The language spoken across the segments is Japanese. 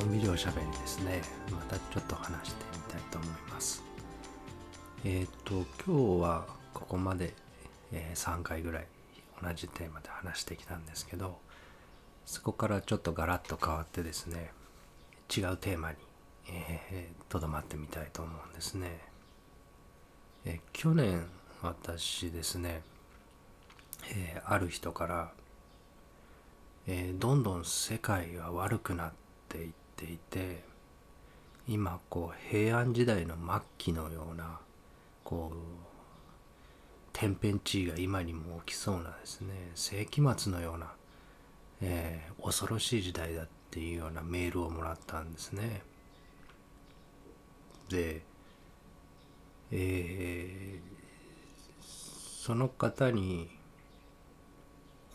えーのんびりおしゃべりですね。またちょっと話してみたいと思います。えっ、と今日はここまで、え3回ぐらい同じテーマで話してきたんですけどそこからちょっとガラッと変わってですね違うテーマにとど、まってみたいと思うんですね、えー去年私ですね、えーある人からえーどんどん世界が悪くなっていっていて今こう平安時代の末期のようなこう天変地異が今にも起きそうなですね世紀末のような、えー恐ろしい時代だっていうようなメールをもらったんですね。で、えーその方に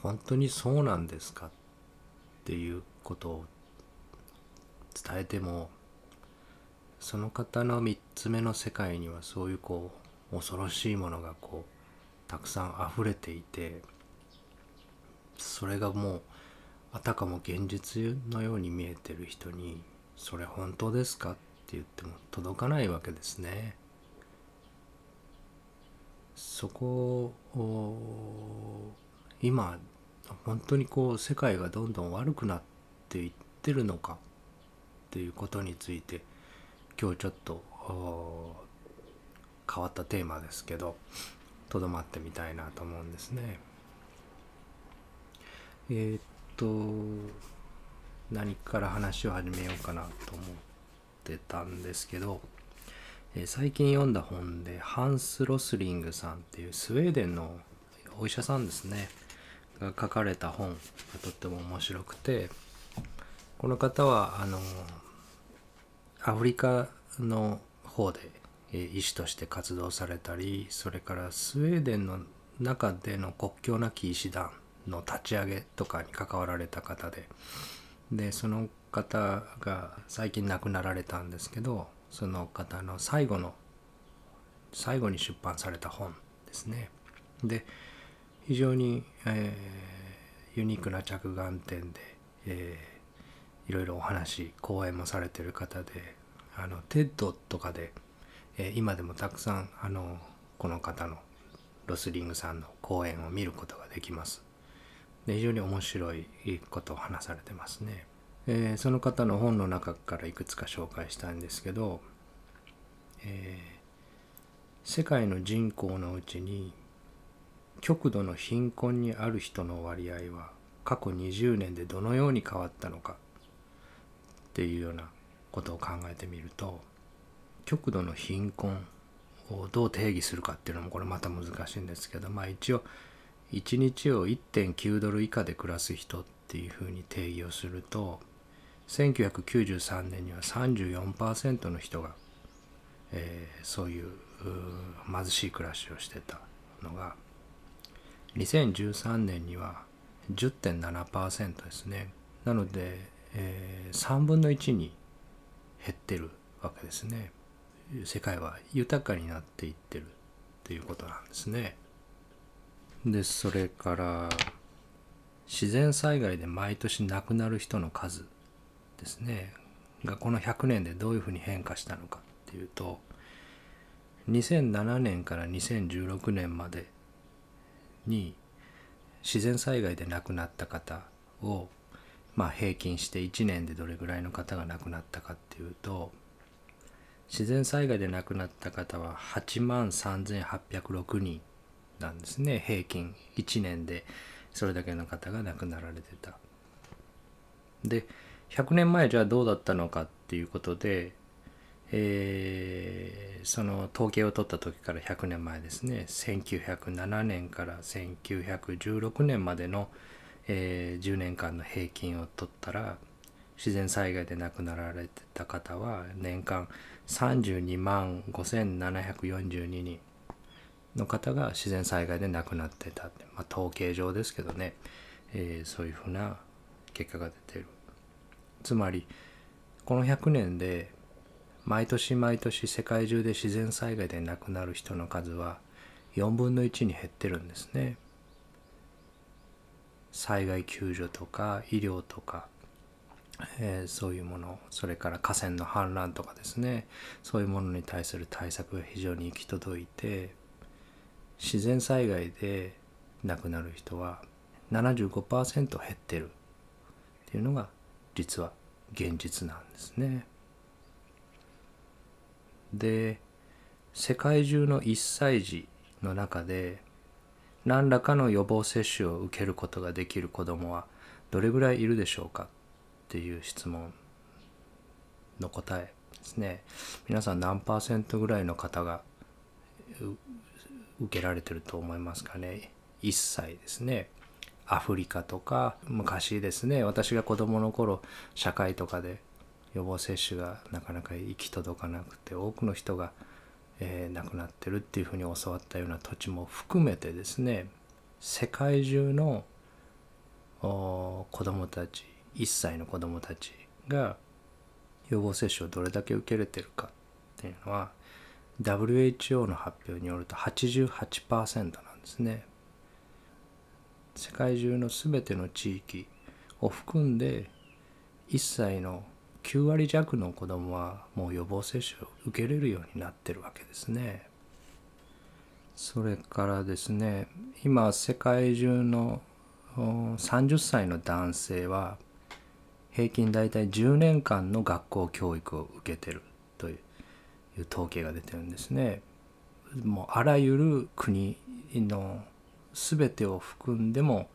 本当にそうなんですかっていうことを伝えてもその方の3つ目の世界にはそういうこう恐ろしいものがこうたくさん溢れていてそれがもうあたかも現実のように見えてる人に「それ本当ですか?」って言っても届かないわけですね。そこを今本当にこう世界がどんどん悪くなっていってるのかっていうことについて今日ちょっと変わったテーマですけどとどまってみたいなと思うんですね。えーっと何から話を始めようかなと思ってたんですけど、えー最近読んだ本でハンス・ロスリングさんっていうスウェーデンのお医者さんですねが書かれた本がとっても面白くてこの方はあのアフリカの方で医師として活動されたりそれからスウェーデンの中での国境なき医師団の立ち上げとかに関わられた方ででその方が最近亡くなられたんですけどその方の最後の最後に出版された本ですね。で非常に、えーユニークな着眼点で、えーいろいろお話講演もされてる方であの TED とかで、え今でもたくさんあのこの方のロスリングさんの講演を見ることができます。で非常に面白いことを話されてますね。えーその方の本の中からいくつか紹介したんですけど、えー世界の人口のうちに極度の貧困にある人の割合は過去20年でどのように変わったのかっていうようなことを考えてみると極度の貧困をどう定義するかっていうのもこれまた難しいんですけどまあ一応1日を1.9ドル以下で暮らす人っていうふうに定義をすると1993年には34%の人が、えーそういう貧しい暮らしをしてたのが2013年には10.7%ですね。なので、えー3分の1に減ってるわけですね。世界は豊かになっていってるっていうことなんですね。でそれから自然災害で毎年亡くなる人の数ですね。がこの100年でどういうふうに変化したのかっていうと2007年から2016年までに自然災害で亡くなった方をまあ平均して1年でどれぐらいの方が亡くなったかっていうと自然災害で亡くなった方は8万3806人なんですね平均1年でそれだけの方が亡くなられてた。で100年前じゃあどうだったのかっていうことで、えーその統計を取った時から100年前ですね1907年から1916年までの、えー10年間の平均を取ったら自然災害で亡くなられてた方は年間32万5742人の方が自然災害で亡くなってた。って、まあ、統計上ですけどね、えーそういうふうな結果が出てる。つまりこの100年で毎年毎年世界中で自然災害で亡くなる人の数は4分の1に減ってるんですね。災害救助とか医療とかえー、そういうものそれから河川の氾濫とかですねそういうものに対する対策が非常に行き届いて自然災害で亡くなる人は75%減ってるっていうのが実は現実なんですね。で世界中の1歳児の中で何らかの予防接種を受けることができる子どもはどれぐらいいるでしょうかっていう質問の答えですね。皆さん何パーセントぐらいの方が受けられてると思いますかね。1歳ですね。アフリカとか昔ですね。私が子どもの頃社会とかで予防接種がなかなか行き届かなくて多くの人が、えー、亡くなってるっていうふうに教わったような土地も含めてですね世界中の子どもたち1歳の子どもたちが予防接種をどれだけ受けれてるかっていうのは WHO の発表によると88%なんですね。世界中の全ての地域を含んで1歳の9割弱の子どもはもう予防接種を受けれるようになってるわけですね。それからですね今世界中の30歳の男性は平均大体10年間の学校教育を受けてるという統計が出てるんですね。もうあらゆる国の全てを含んでも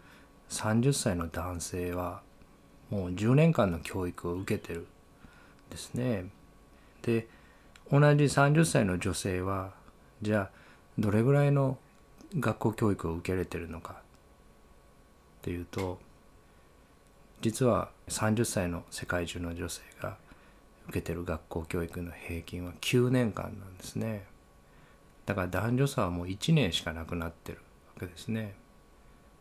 30歳の男性はもう10年間の教育を受けてるですね。で同じ30歳の女性はじゃあどれぐらいの学校教育を受けれてるのかっていうと実は30歳の世界中の女性が受けてる学校教育の平均は9年間なんですねだから男女差はもう1年しかなくなってるわけですね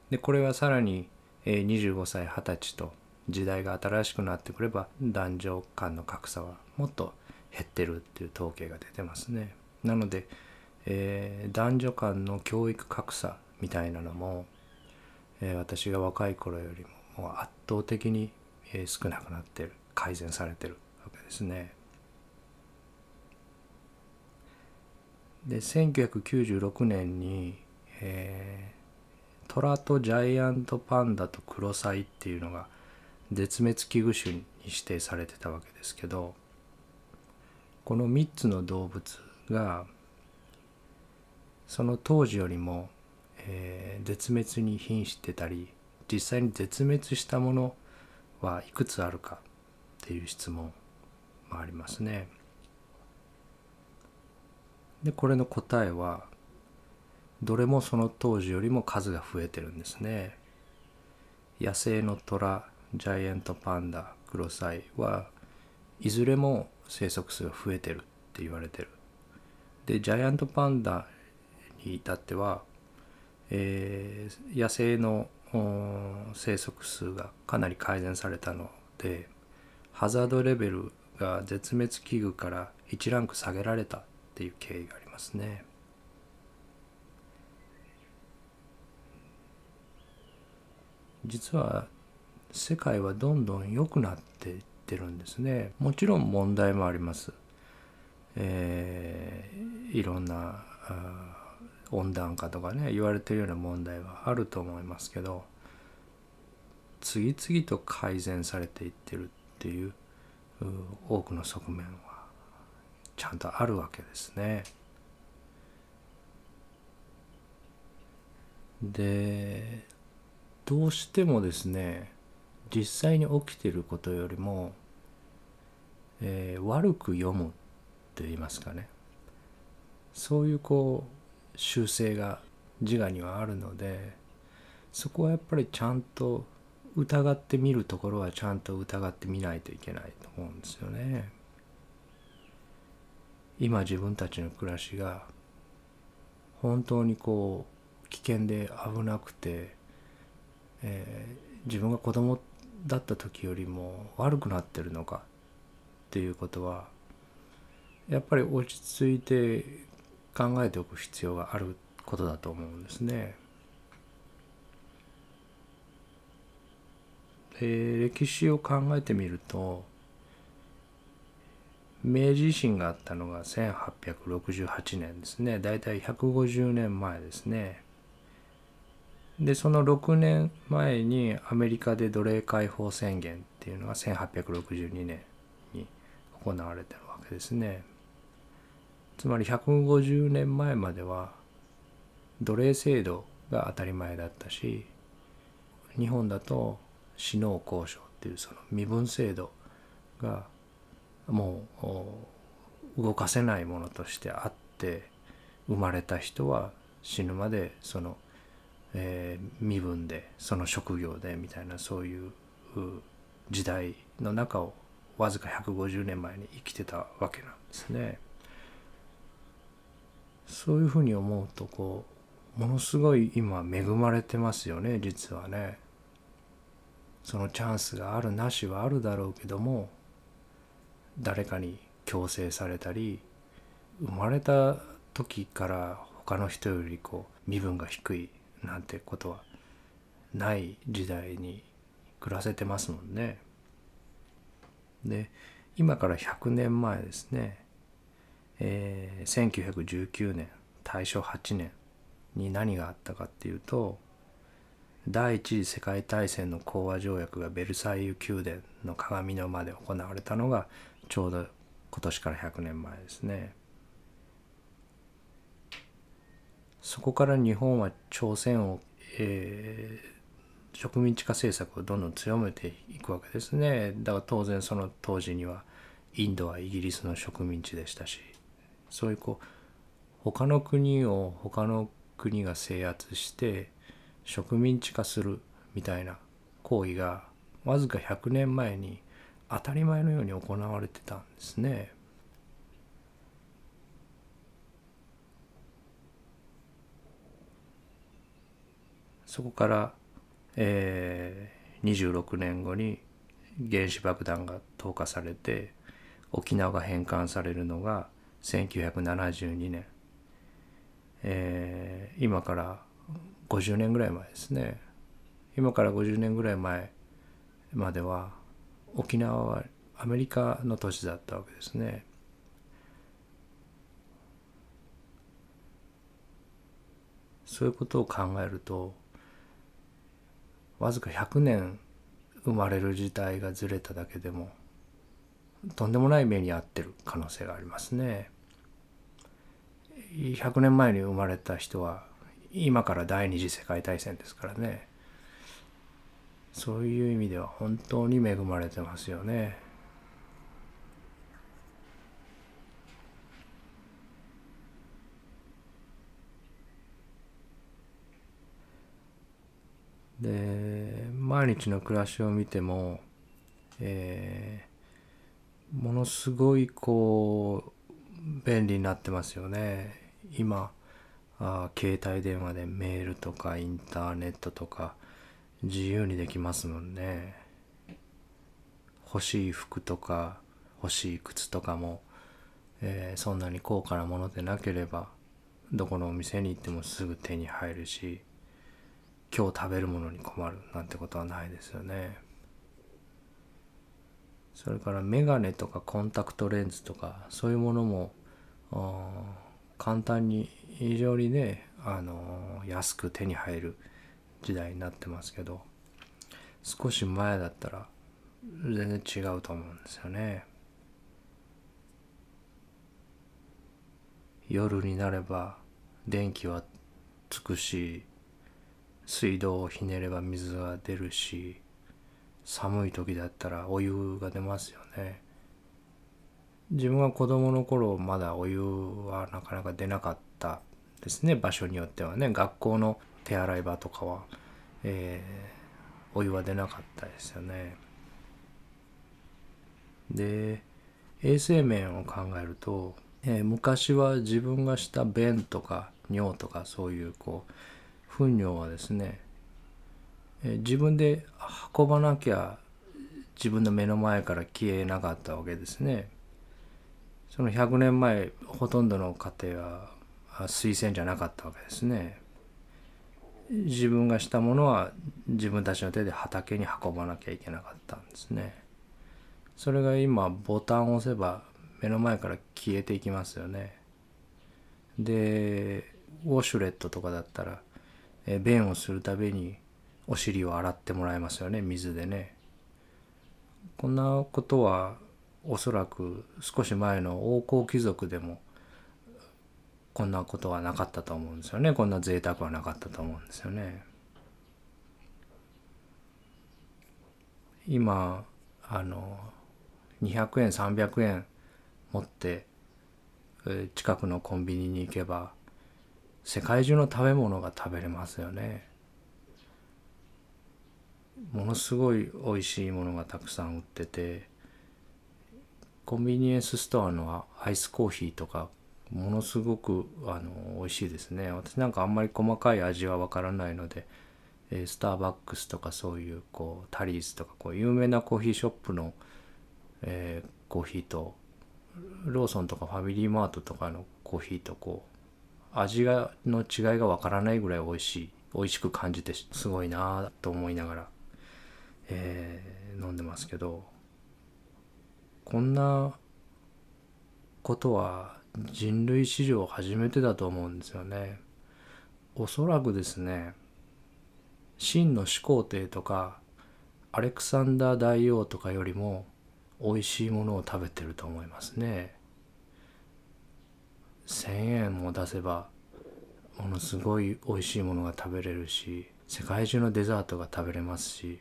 でこれはさらに25歳20歳と時代が新しくなってくれば男女間の格差はもっと減ってるっていう統計が出てますねなので、えー、男女間の教育格差みたいなのもえ私が若い頃よりももう圧倒的に、え少なくなってる改善されてるわけですね。で1996年に、えー、トラとジャイアントパンダとクロサイっていうのが絶滅危惧種に指定されてたわけですけどこの3つの動物がその当時よりもえー、絶滅に瀕してたり実際に絶滅したものはいくつあるかっていう質問もありますね。でこれの答えはどれもその当時よりも数が増えてるんですね。野生のトラジャイアントパンダクロサイはいずれも生息数が増えてるって言われてる。でジャイアントパンダに至ってはえー、野生の生息数がかなり改善されたのでハザードレベルが絶滅危惧から1ランク下げられたっていう経緯がありますね。実は世界はどんどん良くなっていってるんですね。もちろん問題もあります。えー、いろんな温暖化とかね言われてるような問題はあると思いますけど次々と改善されていってるっていう多くの側面はちゃんとあるわけですね。でどうしてもですね実際に起きてることよりも、えー、悪く読むと言いますかねそういうこう習性が自我にはあるのでそこはやっぱりちゃんと疑ってみるところはちゃんと疑ってみないといけないと思うんですよね。今自分たちの暮らしが本当にこう危険で危なくて、えー、自分が子供だった時よりも悪くなってるのかっていうことはやっぱり落ち着いて考えておく必要があることだと思うんですね。えー、歴史を考えてみると明治維新があったのが1868年ですねだいたい150年前ですねでその6年前にアメリカで奴隷解放宣言っていうのが1862年に行われてるわけですね。つまり150年前までは奴隷制度が当たり前だったし日本だと死農交渉っていうその身分制度がもう動かせないものとしてあって生まれた人は死ぬまでその、えー、身分でその職業でみたいなそういう時代の中をわずか150年前に生きてたわけなんですね。そういうふうに思うとこうものすごい今恵まれてますよね実はね。そのチャンスがあるなしはあるだろうけども誰かに強制されたり生まれた時から他の人よりこう身分が低いなんてことはない時代に暮らせてますもんね。で今から100年前ですね、えー、1919年大正8年に何があったかっていうと第一次世界大戦の講和条約がベルサイユ宮殿の鏡の間で行われたのがちょうど今年から100年前ですね。そこから日本は朝鮮を、えー、植民地化政策をどんどん強めていくわけですね。だから当然その当時にはインドはイギリスの植民地でしたしそういうこう他の国を他の国が制圧して植民地化するみたいな行為がわずか100年前に当たり前のように行われてたんですね。そこから、えー、26年後に原子爆弾が投下されて沖縄が返還されるのが1972年、えー、今から50年ぐらい前ですね今から50年ぐらい前までは沖縄はアメリカの都市だったわけですね。そういうことを考えるとわずか100年生まれる時代がずれただけでもとんでもない目に遭ってる可能性がありますね。100年前に生まれた人は今から第二次世界大戦ですからねそういう意味では本当に恵まれてますよね。で毎日の暮らしを見ても、えー、ものすごいこう便利になってますよね。今あ携帯電話でメールとかインターネットとか自由にできますもんね欲しい服とか欲しい靴とかも、えー、そんなに高価なものでなければどこのお店に行ってもすぐ手に入るし今日食べるものに困るなんてことはないですよねそれからメガネとかコンタクトレンズとかそういうものも簡単に非常にねあの安く手に入る時代になってますけど少し前だったら全然違うと思うんですよね。夜になれば電気はつくし水道をひねれば水が出るし寒い時だったらお湯が出ますよね。自分は子供の頃まだお湯はなかなか出なかったですね。場所によってはね。学校の手洗い場とかは、えー、お湯は出なかったですよね。で衛生面を考えると、えー、昔は自分がした便とか尿とかそういうこう糞尿はですね、え、自分で運ばなきゃ自分の目の前から消えなかったわけですね。その100年前ほとんどの家庭は水洗じゃなかったわけですね。自分がしたものは自分たちの手で畑に運ばなきゃいけなかったんですねそれが今ボタンを押せば目の前から消えていきますよねでウォシュレットとかだったらえ便をするたびにお尻を洗ってもらえますよね。水でね。こんなことはおそらく少し前の王侯貴族でもこんなことはなかったと思うんですよね。こんな贅沢はなかったと思うんですよね。今あの200円300円持って近くのコンビニに行けば世界中の食べ物が食べれますよね。ものすごい美味しいものがたくさん売っててコンビニエンスストアのアイスコーヒーとかものすごくあの美味しいですね。私なんかあんまり細かい味はわからないので、えスターバックスとかそういうこうタリーズとかこう有名なコーヒーショップの、えー、コーヒーとローソンとかファミリーマートとかのコーヒーとこう味がの違いがわからないぐらい美味しい美味しく感じてすごいなと思いながら、えー、飲んでますけどこんなことは人類史上初めてだと思うんですよね。おそらくですね秦の始皇帝とかアレクサンダー大王とかよりも美味しいものを食べてると思いますね。1,000円も出せばものすごい美味しいものが食べれるし世界中のデザートが食べれますし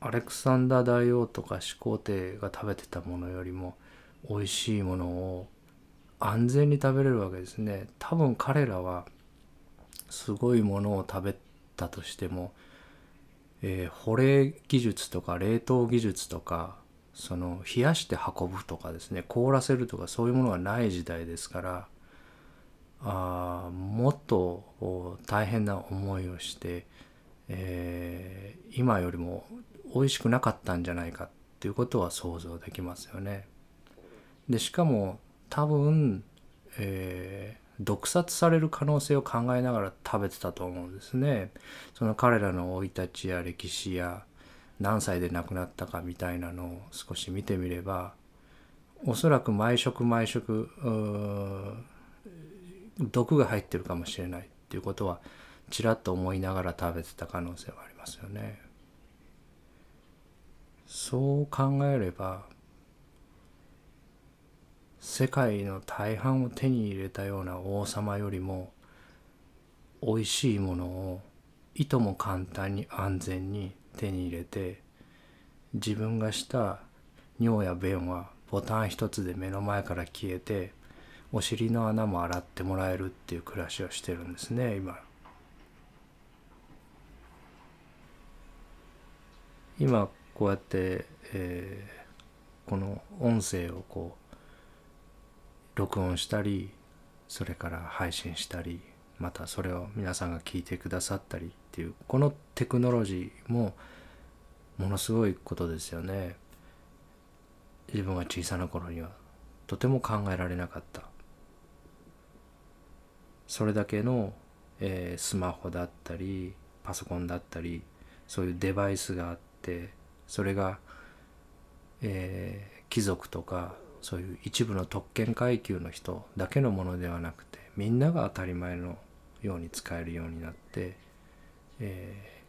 アレクサンダー大王とか始皇帝が食べてたものよりも美味しいものを安全に食べれるわけですね。多分彼らはすごいものを食べたとしても、えー、保冷技術とか冷凍技術とかその冷やして運ぶとかですね凍らせるとかそういうものがない時代ですからあもっと大変な思いをして、えー、今よりも美味しくなかったんじゃないかっていうことは想像できますよね。でしかも多分、えー、毒殺される可能性を考えながら食べてたと思うんですね。その彼らの生い立ちや歴史や何歳で亡くなったかみたいなのを少し見てみればおそらく毎食毎食毒が入ってるかもしれないっていうことはちらっと思いながら食べてた可能性はありますよね。そう考えれば世界の大半を手に入れたような王様よりも美味しいものをいとも簡単に安全に手に入れて自分がした尿や便はボタン一つで目の前から消えてお尻の穴も洗ってもらえるっていう暮らしをしてるんですね今。今こうやって、えー、この音声をこう録音したりそれから配信したりまたそれを皆さんが聞いてくださったりっていうこのテクノロジーもものすごいことですよね。自分が小さな頃にはとても考えられなかった。それだけの、えー、スマホだったりパソコンだったりそういうデバイスがあってそれが、えー、貴族とかそういう一部の特権階級の人だけのものではなくてみんなが当たり前のように使えるようになって、え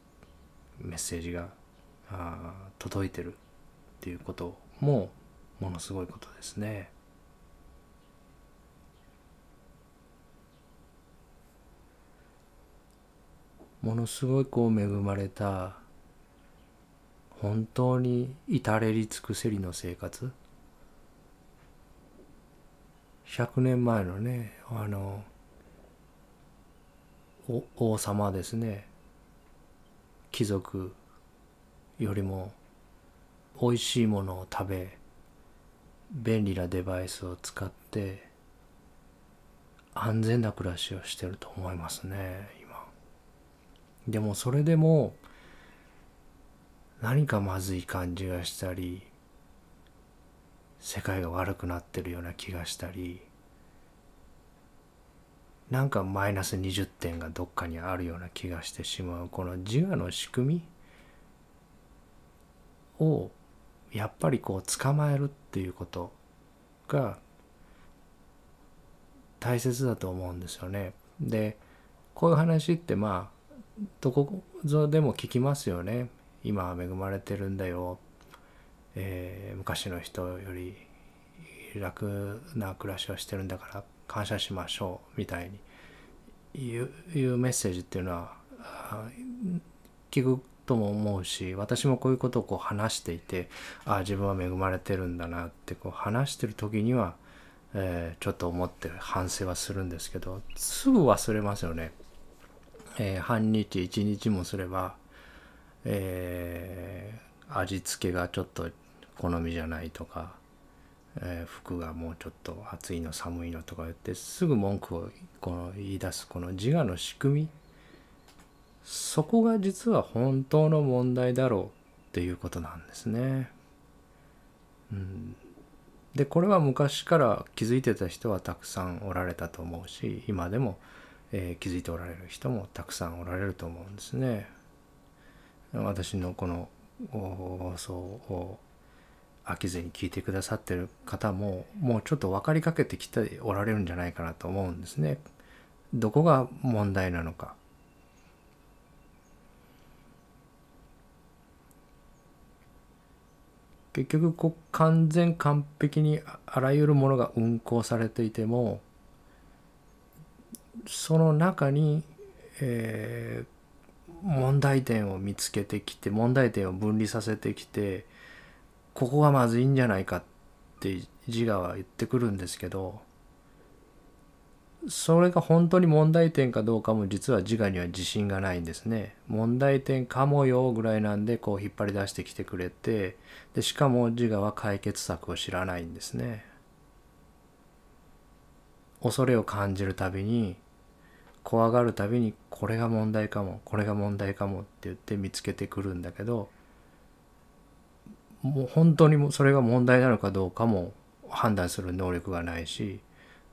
ー、メッセージがあ届いてるっていうこともものすごいことですね。ものすごいこう恵まれた本当に至れり尽くせりの生活100年前のねあの王様ですね。貴族よりも美味しいものを食べ便利なデバイスを使って安全な暮らしをしてると思いますね今。でもそれでも何かまずい感じがしたり世界が悪くなってるような気がしたりなんかマイナス20点がどっかにあるような気がしてしまうこの自我の仕組みをやっぱりこう捕まえるっていうことが大切だと思うんですよね。でこういう話ってまあどこぞでも聞きますよね。今は恵まれてるんだよ、えー、昔の人より楽な暮らしをしてるんだから感謝しましょうみたいにいういうメッセージっていうのは聞くとも思うし私もこういうことをこう話していてああ自分は恵まれてるんだなってこう話してる時には、えー、ちょっと思って反省はするんですけどすぐ忘れますよね。えー、半日一日もすれば、えー、味付けがちょっと好みじゃないとかえー、服がもうちょっと暑いの寒いのとか言ってすぐ文句をこの言い出すこの自我の仕組みそこが実は本当の問題だろうっていうことなんですね。うん、でこれは昔から気づいてた人はたくさんおられたと思うし今でも、えー、気づいておられる人もたくさんおられると思うんですね。私のこの放送を飽きずに聞いてくださってる方ももうちょっと分かりかけてきておられるんじゃないかなと思うんですね。どこが問題なのか。結局こう完全完璧にあらゆるものが運行されていてもその中に、えー、問題点を見つけてきて問題点を分離させてきてここがまずいんじゃないかって自我は言ってくるんですけどそれが本当に問題点かどうかも実は自我には自信がないんですね。問題点かもよぐらいなんでこう引っ張り出してきてくれてでしかも自我は解決策を知らないんですね。恐れを感じるたびに怖がるたびにこれが問題かもこれが問題かもって言って見つけてくるんだけどもう本当にそれが問題なのかどうかも判断する能力がないし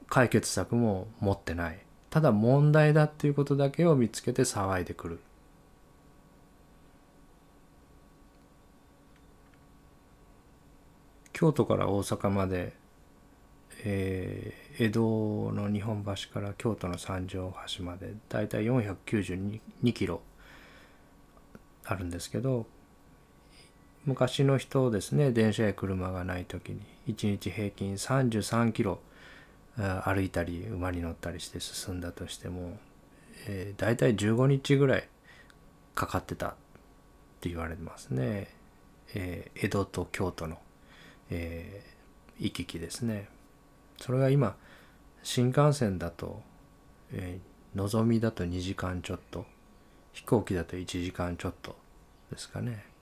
解決策も持ってない。ただ問題だっていうことだけを見つけて騒いでくる。京都から大阪まで、えー、江戸の日本橋から京都の三条橋までだいたい492キロあるんですけど昔の人ですね電車や車がない時に1日平均33キロ歩いたり馬に乗ったりして進んだとしても、えー、大体15日ぐらいかかってたって言われてますね、えー、江戸と京都の、えー、行き来ですね。それが今新幹線だと、えー、のぞみだと2時間ちょっと飛行機だと1時間ちょっとですかね。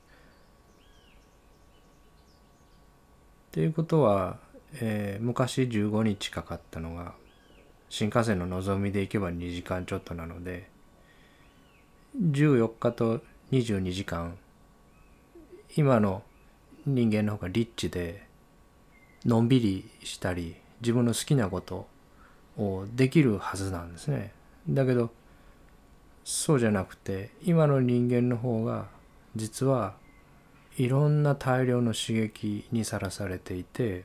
っていうことは、えー、昔15日かかったのが新幹線ののぞみで行けば2時間ちょっとなので14日と22時間今の人間の方がリッチでのんびりしたり自分の好きなことをできるはずなんですね。だけどそうじゃなくて今の人間の方が実はいろんな大量の刺激にさらされていて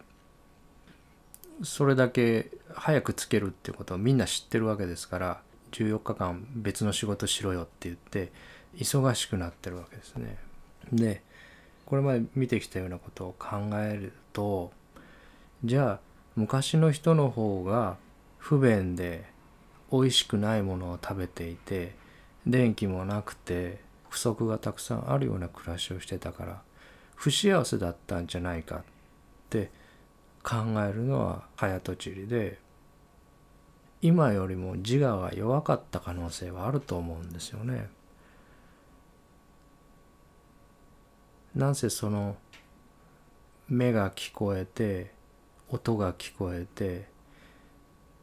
それだけ早くつけるってことをみんな知ってるわけですから14日間別の仕事しろよって言って忙しくなってるわけですね。でこれまで見てきたようなことを考えるとじゃあ昔の人の方が不便で美味しくないものを食べていて電気もなくて不足がたくさんあるような暮らしをしてたから不幸せだったんじゃないかって考えるのは早とちりで今よりも自我が弱かった可能性はあると思うんですよね。なんせその目が聞こえて音が聞こえて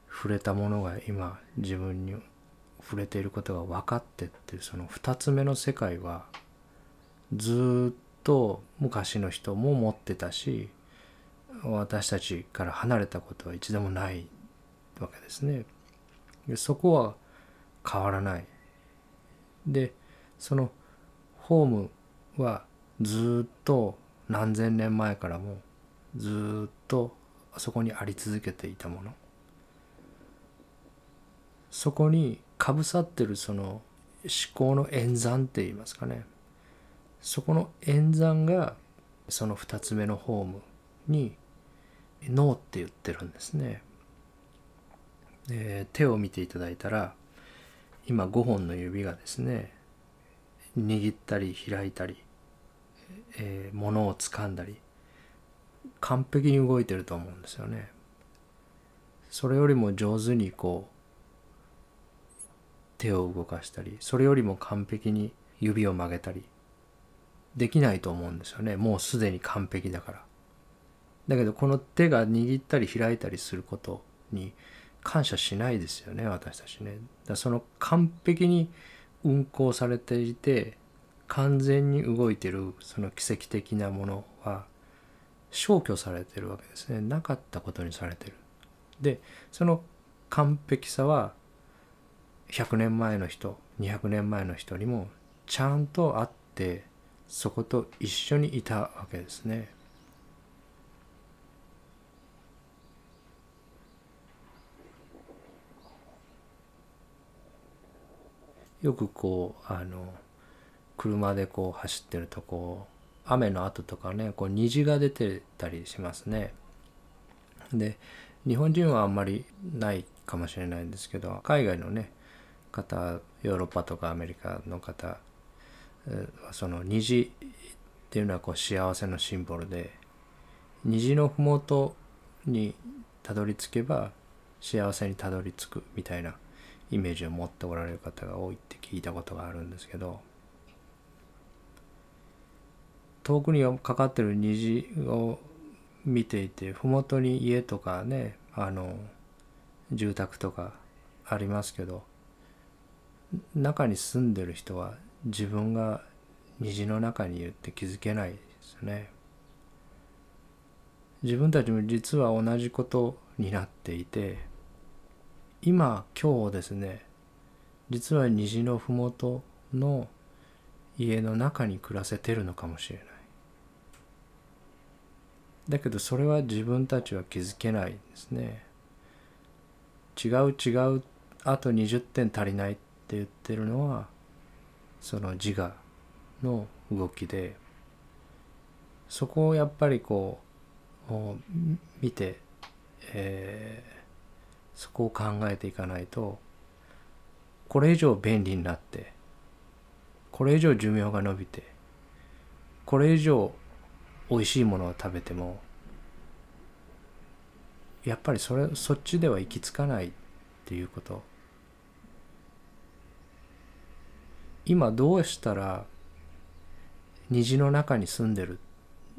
触れたものが今自分に触れていることが分かってってその2つ目の世界はずっと昔の人も持ってたし私たちから離れたことは一度もないわけですね。でそこは変わらないでそのホームはずっと何千年前からもずっとそこにあり続けていたものそこにかぶさってるその思考の演算って言いますかねそこの演算がその2つ目のホームに脳って言ってるんですね。で手を見ていただいたら今5本の指がですね握ったり開いたり、えー、物を掴んだり完璧に動いてると思うんですよね。それよりも上手にこう手を動かしたりそれよりも完璧に指を曲げたりできないと思うんですよね。もうすでに完璧だから。だけどこの手が握ったり開いたりすることに感謝しないですよね私たちね。だその完璧に運行されていて完全に動いてるその奇跡的なものは消去されてるわけですね。なかったことにされてる。でその完璧さは100年前の人200年前の人にもちゃんとあってそこと一緒にいたわけですね。よくこうあの車でこう走ってるとこう雨の後とかねこう虹が出てたりしますね。で日本人はあんまりないかもしれないんですけど海外のね方ヨーロッパとかアメリカの方はその虹っていうのはこう幸せのシンボルで虹の麓にたどり着けば幸せにたどり着くみたいなイメージを持っておられる方が多いって聞いたことがあるんですけど遠くにかかってる虹を見ていて麓に家とかねあの住宅とかありますけど中に住んでる人は自分が虹の中にいるって気づけないですね。自分たちも実は同じことになっていて今今日ですね実は虹の麓の家の中に暮らせてるのかもしれない。だけどそれは自分たちは気づけないですね。違う違うあと20点足りないっって言ってるのはその自我の動きでそこをやっぱりこう見て、えー、そこを考えていかないとこれ以上便利になってこれ以上寿命が延びてこれ以上美味しいものを食べてもやっぱりそれそっちでは行き着かないっていうこと。今どうしたら虹の中に住んでる？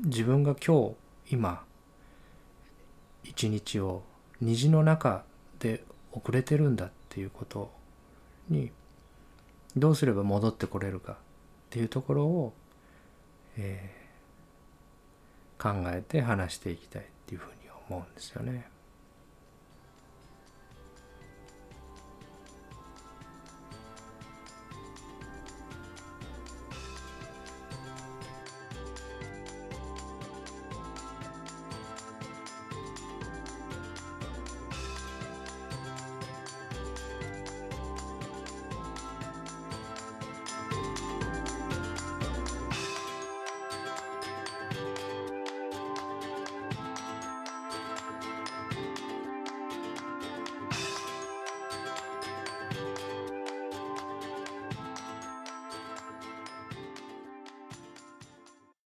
自分が今日今一日を虹の中で遅れてるんだっていうことにどうすれば戻ってこれるか？っていうところを、えー、考えて話していきたいっていうふうに思うんですよね。